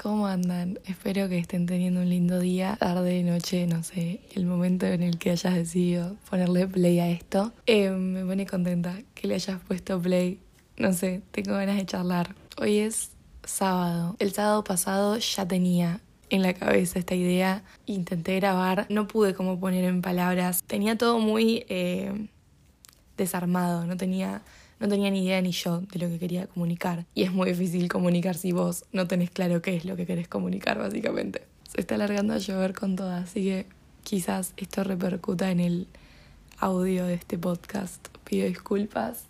¿Cómo andan? Espero que estén teniendo un lindo día, tarde, noche, no sé, el momento en el que hayas decidido ponerle play a esto. Eh, me pone contenta que le hayas puesto play. No sé, tengo ganas de charlar. Hoy es sábado. El sábado pasado ya tenía en la cabeza esta idea. Intenté grabar, no pude como poner en palabras. Tenía todo muy eh, desarmado, no tenía no tenía ni idea ni yo de lo que quería comunicar. Y es muy difícil comunicar si vos no tenés claro qué es lo que querés comunicar, básicamente. Se está alargando a llover con todas, así que quizás esto repercuta en el audio de este podcast. Pido disculpas.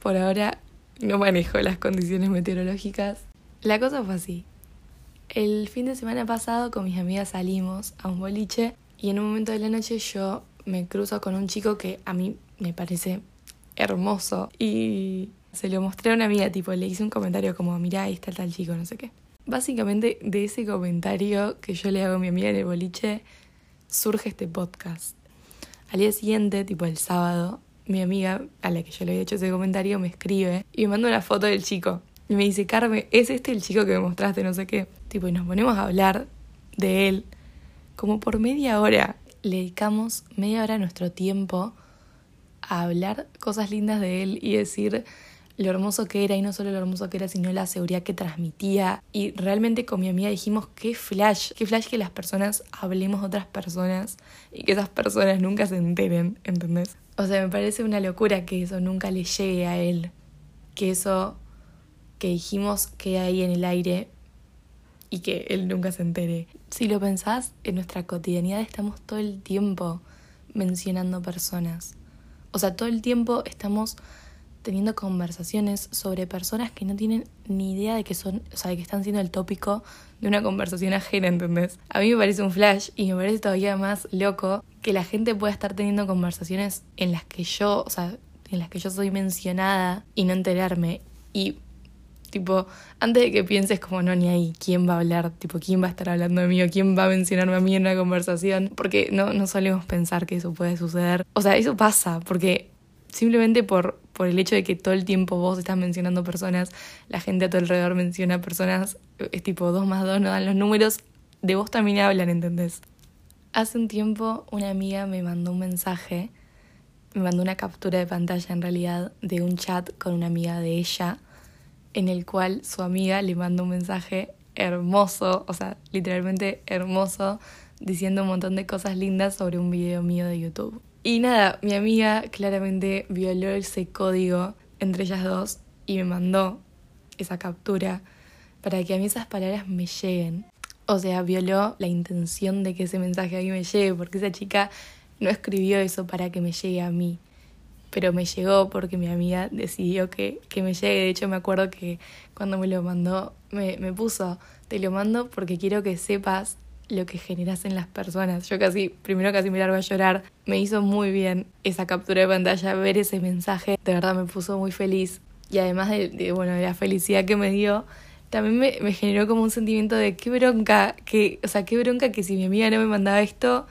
Por ahora no manejo las condiciones meteorológicas. La cosa fue así. El fin de semana pasado con mis amigas salimos a un boliche y en un momento de la noche yo me cruzo con un chico que a mí me parece hermoso. Y se lo mostré a una amiga, tipo, le hice un comentario como, mirá, ahí está el tal chico, no sé qué. Básicamente de ese comentario que yo le hago a mi amiga en el boliche, surge este podcast. Al día siguiente, tipo el sábado, mi amiga, a la que yo le había hecho ese comentario, me escribe y me manda una foto del chico. Y me dice, Carmen, ¿es este el chico que me mostraste? No sé qué. Tipo, y nos ponemos a hablar de él como por media hora. Le dedicamos media hora a nuestro tiempo a hablar cosas lindas de él y decir lo hermoso que era y no solo lo hermoso que era, sino la seguridad que transmitía. Y realmente con mi amiga dijimos, qué flash, qué flash que las personas hablemos de otras personas y que esas personas nunca se enteren, ¿entendés? O sea, me parece una locura que eso nunca le llegue a él, que eso que dijimos quede ahí en el aire y que él nunca se entere. Si lo pensás, en nuestra cotidianidad estamos todo el tiempo mencionando personas. O sea, todo el tiempo estamos teniendo conversaciones sobre personas que no tienen ni idea de que son, o sea, de que están siendo el tópico de una conversación ajena, ¿entendés? A mí me parece un flash y me parece todavía más loco que la gente pueda estar teniendo conversaciones en las que yo, o sea, en las que yo soy mencionada y no enterarme. Y Tipo, antes de que pienses como no, ni ahí, ¿quién va a hablar? Tipo, ¿quién va a estar hablando de mí o quién va a mencionarme a mí en una conversación? Porque no, no solemos pensar que eso puede suceder. O sea, eso pasa, porque simplemente por, por el hecho de que todo el tiempo vos estás mencionando personas, la gente a tu alrededor menciona personas, es tipo dos más dos no dan los números, de vos también hablan, ¿entendés? Hace un tiempo una amiga me mandó un mensaje, me mandó una captura de pantalla en realidad de un chat con una amiga de ella en el cual su amiga le manda un mensaje hermoso, o sea, literalmente hermoso, diciendo un montón de cosas lindas sobre un video mío de YouTube. Y nada, mi amiga claramente violó ese código entre ellas dos y me mandó esa captura para que a mí esas palabras me lleguen. O sea, violó la intención de que ese mensaje a mí me llegue, porque esa chica no escribió eso para que me llegue a mí pero me llegó porque mi amiga decidió que, que me llegue. De hecho, me acuerdo que cuando me lo mandó, me, me puso, te lo mando porque quiero que sepas lo que generas en las personas. Yo casi, primero casi me largo a llorar. Me hizo muy bien esa captura de pantalla, ver ese mensaje. De verdad me puso muy feliz. Y además de, bueno, de la felicidad que me dio, también me, me, generó como un sentimiento de qué bronca, que, o sea, qué bronca que si mi amiga no me mandaba esto,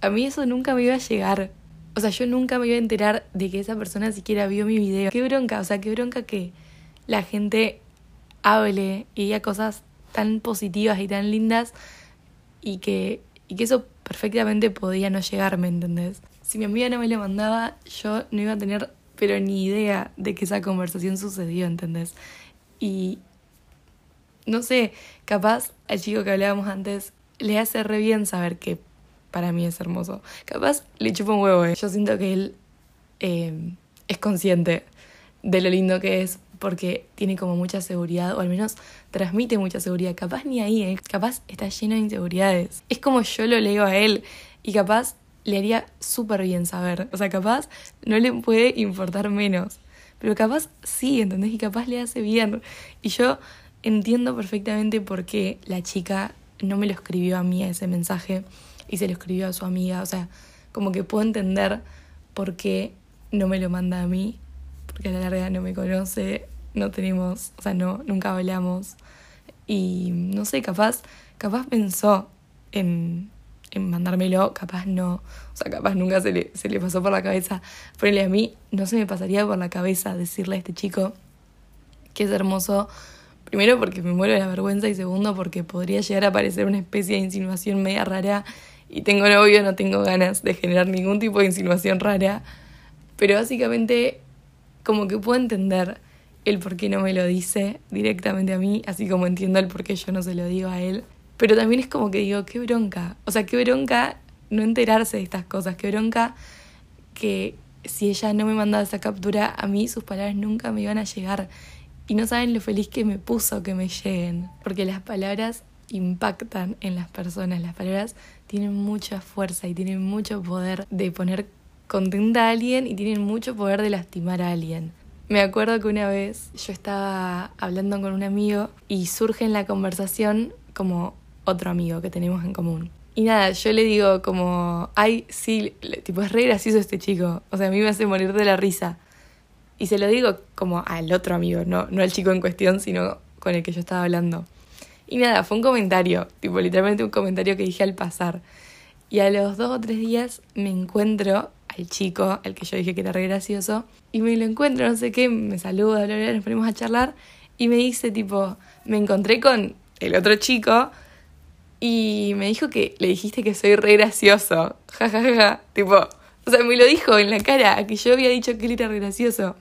a mí eso nunca me iba a llegar. O sea, yo nunca me iba a enterar de que esa persona siquiera vio mi video. Qué bronca, o sea, qué bronca que la gente hable y diga cosas tan positivas y tan lindas y que, y que eso perfectamente podía no llegarme, ¿entendés? Si mi amiga no me lo mandaba, yo no iba a tener pero ni idea de que esa conversación sucedió, ¿entendés? Y no sé, capaz al chico que hablábamos antes le hace re bien saber que para mí es hermoso. Capaz le chupa un huevo, ¿eh? Yo siento que él eh, es consciente de lo lindo que es porque tiene como mucha seguridad, o al menos transmite mucha seguridad. Capaz ni ahí, ¿eh? capaz está lleno de inseguridades. Es como yo lo leo a él y capaz le haría súper bien saber. O sea, capaz no le puede importar menos. Pero capaz sí, ¿entendés? Y capaz le hace bien. Y yo entiendo perfectamente por qué la chica no me lo escribió a mí ese mensaje y se lo escribió a su amiga. O sea, como que puedo entender por qué no me lo manda a mí, porque a la larga no me conoce, no tenemos, o sea, no, nunca hablamos. Y no sé, capaz, capaz pensó en, en mandármelo, capaz no, o sea, capaz nunca se le, se le pasó por la cabeza. Ponele a mí, no se me pasaría por la cabeza decirle a este chico que es hermoso Primero porque me muero de la vergüenza y segundo porque podría llegar a parecer una especie de insinuación media rara y tengo novio, no tengo ganas de generar ningún tipo de insinuación rara. Pero básicamente como que puedo entender el por qué no me lo dice directamente a mí, así como entiendo el por qué yo no se lo digo a él. Pero también es como que digo, qué bronca. O sea, qué bronca no enterarse de estas cosas, qué bronca que si ella no me mandaba esa captura, a mí sus palabras nunca me iban a llegar. Y no saben lo feliz que me puso que me lleguen. Porque las palabras impactan en las personas. Las palabras tienen mucha fuerza y tienen mucho poder de poner contenta a alguien y tienen mucho poder de lastimar a alguien. Me acuerdo que una vez yo estaba hablando con un amigo y surge en la conversación como otro amigo que tenemos en común. Y nada, yo le digo como, ay, sí, tipo, es re gracioso este chico. O sea, a mí me hace morir de la risa. Y se lo digo como al otro amigo, no, no al chico en cuestión, sino con el que yo estaba hablando. Y nada, fue un comentario, tipo, literalmente un comentario que dije al pasar. Y a los dos o tres días me encuentro al chico, al que yo dije que era re gracioso, y me lo encuentro, no sé qué, me saluda, bla, bla, nos ponemos a charlar, y me dice, tipo, me encontré con el otro chico y me dijo que le dijiste que soy re gracioso. Ja, ja, ja, ja. Tipo, o sea, me lo dijo en la cara, que yo había dicho que él era re gracioso.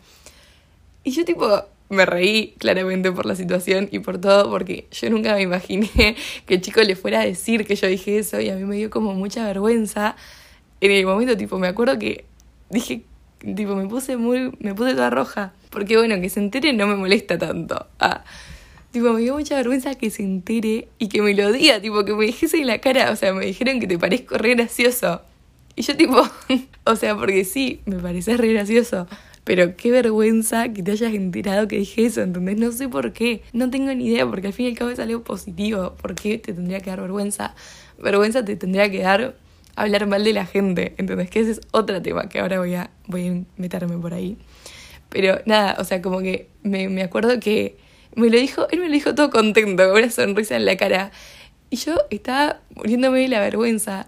Y yo tipo, me reí claramente por la situación y por todo, porque yo nunca me imaginé que el chico le fuera a decir que yo dije eso y a mí me dio como mucha vergüenza. En el momento, tipo, me acuerdo que dije, tipo, me puse muy, me puse toda roja. Porque bueno, que se entere no me molesta tanto. Ah, Tipo, me dio mucha vergüenza que se entere y que me lo diga, tipo, que me dijese en la cara, o sea, me dijeron que te parezco re gracioso. Y yo tipo, o sea, porque sí, me parece re gracioso, pero qué vergüenza que te hayas enterado que dije eso, ¿entendés? No sé por qué, no tengo ni idea, porque al fin y al cabo es algo positivo, ¿por qué te tendría que dar vergüenza? Vergüenza te tendría que dar hablar mal de la gente, ¿entendés? Que ese es otro tema que ahora voy a, voy a meterme por ahí. Pero nada, o sea, como que me, me acuerdo que me lo dijo, él me lo dijo todo contento, con una sonrisa en la cara. Y yo estaba muriéndome de la vergüenza.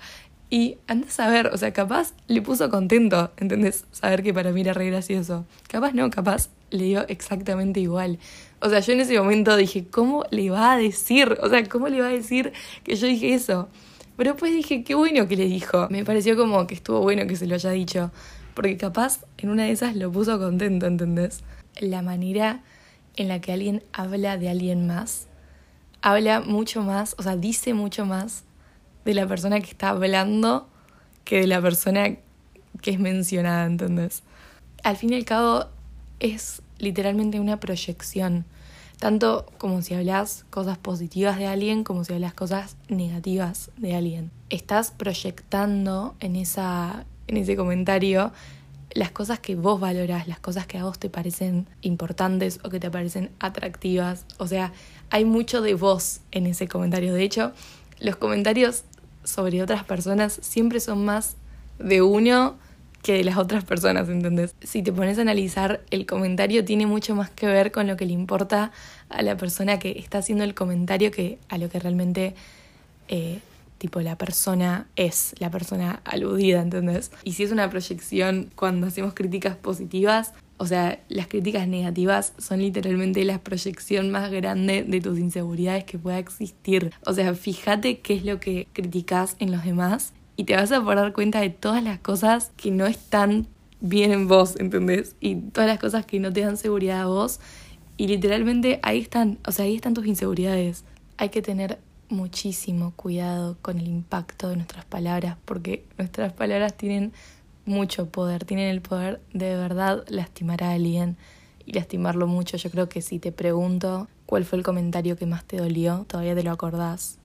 Y andas a ver, o sea, capaz le puso contento, ¿entendés? Saber que para mí era re gracioso. Capaz no, capaz le dio exactamente igual. O sea, yo en ese momento dije, ¿cómo le va a decir? O sea, ¿cómo le va a decir que yo dije eso? Pero después dije, qué bueno que le dijo. Me pareció como que estuvo bueno que se lo haya dicho. Porque capaz en una de esas lo puso contento, ¿entendés? La manera en la que alguien habla de alguien más, habla mucho más, o sea, dice mucho más de la persona que está hablando que de la persona que es mencionada, ¿entendés? Al fin y al cabo es literalmente una proyección, tanto como si hablas cosas positivas de alguien como si hablas cosas negativas de alguien. Estás proyectando en, esa, en ese comentario las cosas que vos valorás, las cosas que a vos te parecen importantes o que te parecen atractivas. O sea, hay mucho de vos en ese comentario. De hecho, los comentarios sobre otras personas siempre son más de uno que de las otras personas, ¿entendés? Si te pones a analizar, el comentario tiene mucho más que ver con lo que le importa a la persona que está haciendo el comentario que a lo que realmente eh, tipo la persona es la persona aludida, ¿entendés? Y si es una proyección cuando hacemos críticas positivas, o sea, las críticas negativas son literalmente la proyección más grande de tus inseguridades que pueda existir. O sea, fíjate qué es lo que criticas en los demás y te vas a poder dar cuenta de todas las cosas que no están bien en vos, ¿entendés? Y todas las cosas que no te dan seguridad a vos. Y literalmente ahí están, o sea, ahí están tus inseguridades. Hay que tener muchísimo cuidado con el impacto de nuestras palabras, porque nuestras palabras tienen mucho poder, tienen el poder de verdad lastimar a alguien y lastimarlo mucho. Yo creo que si te pregunto cuál fue el comentario que más te dolió, todavía te lo acordás.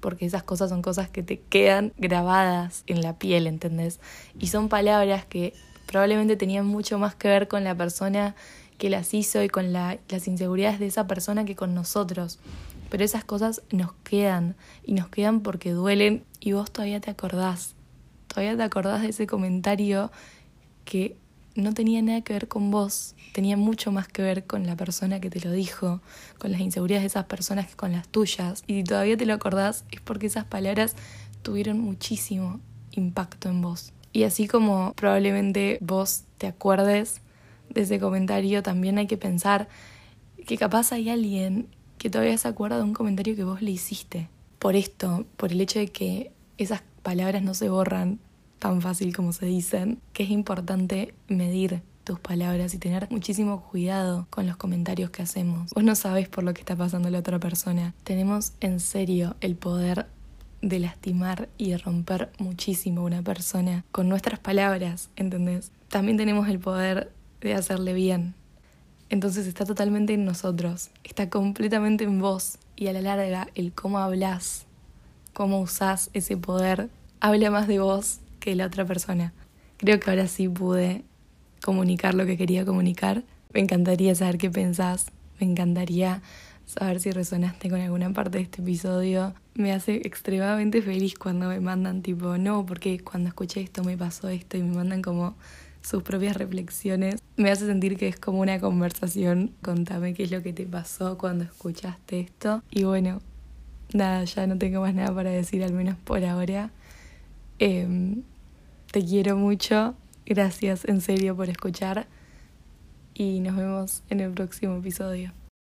Porque esas cosas son cosas que te quedan grabadas en la piel, ¿entendés? Y son palabras que probablemente tenían mucho más que ver con la persona que las hizo y con las inseguridades de esa persona que con nosotros. Pero esas cosas nos quedan y nos quedan porque duelen y vos todavía te acordás. Todavía te acordás de ese comentario que no tenía nada que ver con vos, tenía mucho más que ver con la persona que te lo dijo, con las inseguridades de esas personas que con las tuyas. Y si todavía te lo acordás es porque esas palabras tuvieron muchísimo impacto en vos. Y así como probablemente vos te acuerdes de ese comentario, también hay que pensar que capaz hay alguien que todavía se acuerda de un comentario que vos le hiciste. Por esto, por el hecho de que esas palabras no se borran tan fácil como se dicen, que es importante medir tus palabras y tener muchísimo cuidado con los comentarios que hacemos. Vos no sabés por lo que está pasando la otra persona. Tenemos en serio el poder de lastimar y de romper muchísimo a una persona con nuestras palabras, ¿entendés? También tenemos el poder de hacerle bien. Entonces está totalmente en nosotros, está completamente en vos y a la larga el cómo hablas, cómo usás ese poder, habla más de vos que la otra persona. Creo que ahora sí pude comunicar lo que quería comunicar. Me encantaría saber qué pensás, me encantaría saber si resonaste con alguna parte de este episodio. Me hace extremadamente feliz cuando me mandan tipo, no, porque cuando escuché esto me pasó esto y me mandan como sus propias reflexiones. Me hace sentir que es como una conversación. Contame qué es lo que te pasó cuando escuchaste esto. Y bueno, nada, ya no tengo más nada para decir, al menos por ahora. Em, te quiero mucho. Gracias en serio por escuchar. Y nos vemos en el próximo episodio.